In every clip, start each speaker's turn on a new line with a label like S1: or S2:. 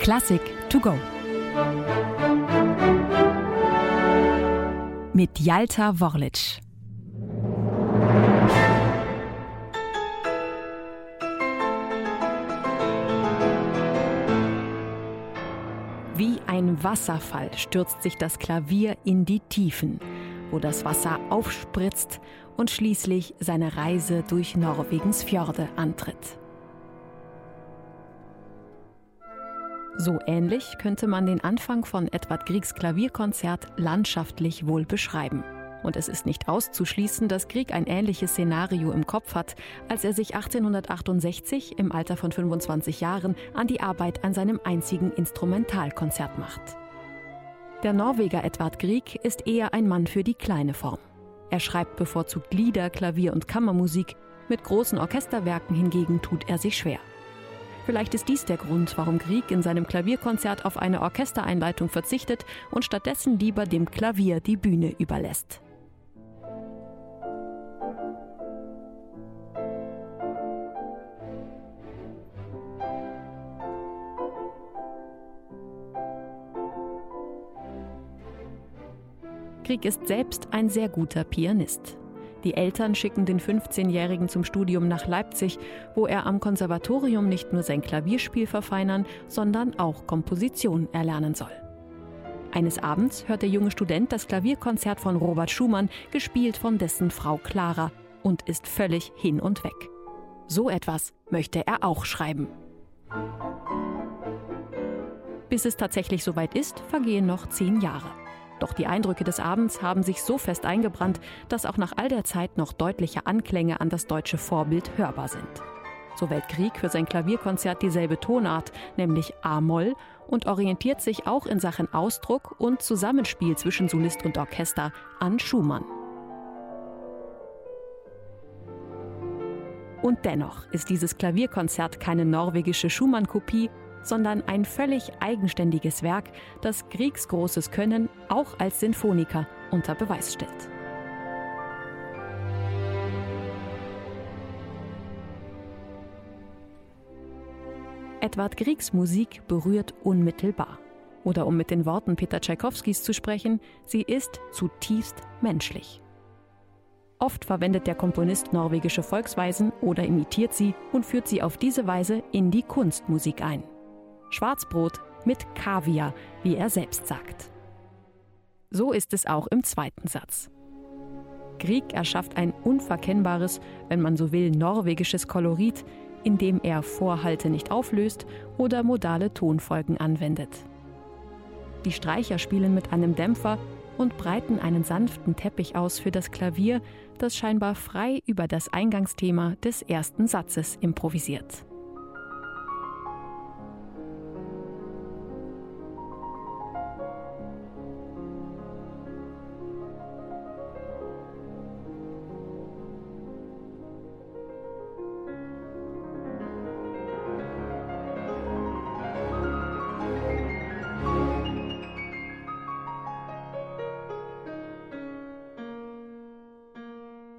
S1: Klassik to go. Mit Jalta Worlic. Wie ein Wasserfall stürzt sich das Klavier in die Tiefen, wo das Wasser aufspritzt und schließlich seine Reise durch Norwegens Fjorde antritt. So ähnlich könnte man den Anfang von Edward Griegs Klavierkonzert landschaftlich wohl beschreiben. Und es ist nicht auszuschließen, dass Grieg ein ähnliches Szenario im Kopf hat, als er sich 1868 im Alter von 25 Jahren an die Arbeit an seinem einzigen Instrumentalkonzert macht. Der Norweger Edvard Grieg ist eher ein Mann für die kleine Form. Er schreibt bevorzugt Lieder, Klavier und Kammermusik, mit großen Orchesterwerken hingegen tut er sich schwer. Vielleicht ist dies der Grund, warum Grieg in seinem Klavierkonzert auf eine Orchestereinleitung verzichtet und stattdessen lieber dem Klavier die Bühne überlässt. Krieg ist selbst ein sehr guter Pianist. Die Eltern schicken den 15-Jährigen zum Studium nach Leipzig, wo er am Konservatorium nicht nur sein Klavierspiel verfeinern, sondern auch Komposition erlernen soll. Eines Abends hört der junge Student das Klavierkonzert von Robert Schumann, gespielt von dessen Frau Clara, und ist völlig hin und weg. So etwas möchte er auch schreiben. Bis es tatsächlich soweit ist, vergehen noch zehn Jahre. Doch die Eindrücke des Abends haben sich so fest eingebrannt, dass auch nach all der Zeit noch deutliche Anklänge an das deutsche Vorbild hörbar sind. So wählt Krieg für sein Klavierkonzert dieselbe Tonart, nämlich A-Moll, und orientiert sich auch in Sachen Ausdruck und Zusammenspiel zwischen Solist und Orchester an Schumann. Und dennoch ist dieses Klavierkonzert keine norwegische Schumann-Kopie, sondern ein völlig eigenständiges Werk, das Griegs großes Können auch als Sinfoniker unter Beweis stellt. Edward Griegs Musik berührt unmittelbar. Oder um mit den Worten Peter Tschaikowskis zu sprechen, sie ist zutiefst menschlich. Oft verwendet der Komponist norwegische Volksweisen oder imitiert sie und führt sie auf diese Weise in die Kunstmusik ein. Schwarzbrot mit Kaviar, wie er selbst sagt. So ist es auch im zweiten Satz. Grieg erschafft ein unverkennbares, wenn man so will, norwegisches Kolorit, indem er Vorhalte nicht auflöst oder modale Tonfolgen anwendet. Die Streicher spielen mit einem Dämpfer und breiten einen sanften Teppich aus für das Klavier, das scheinbar frei über das Eingangsthema des ersten Satzes improvisiert.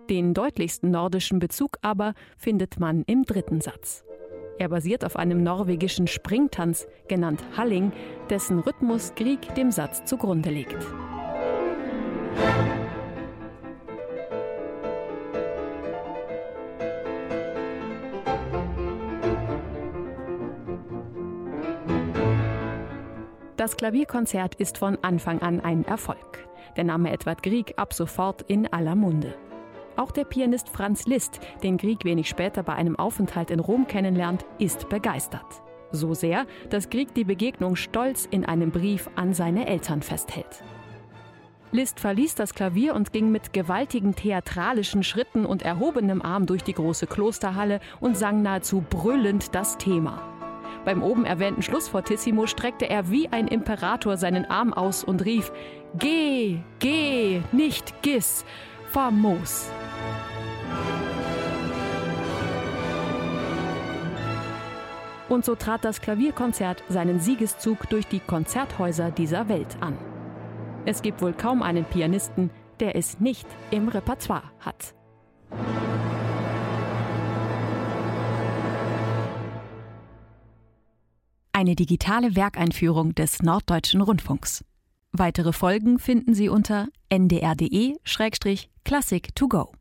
S1: Den deutlichsten nordischen Bezug aber findet man im dritten Satz. Er basiert auf einem norwegischen Springtanz, genannt Halling, dessen Rhythmus Grieg dem Satz zugrunde legt. Das Klavierkonzert ist von Anfang an ein Erfolg. Der Name Edward Grieg ab sofort in aller Munde. Auch der Pianist Franz Liszt, den Grieg wenig später bei einem Aufenthalt in Rom kennenlernt, ist begeistert. So sehr, dass Grieg die Begegnung stolz in einem Brief an seine Eltern festhält. Liszt verließ das Klavier und ging mit gewaltigen theatralischen Schritten und erhobenem Arm durch die große Klosterhalle und sang nahezu brüllend das Thema. Beim oben erwähnten Schlussfortissimo streckte er wie ein Imperator seinen Arm aus und rief: Geh, geh, nicht Giss, famos! Und so trat das Klavierkonzert seinen Siegeszug durch die Konzerthäuser dieser Welt an. Es gibt wohl kaum einen Pianisten, der es nicht im Repertoire hat. Eine digitale Werkeinführung des Norddeutschen Rundfunks. Weitere Folgen finden Sie unter ndr.de-classic to go.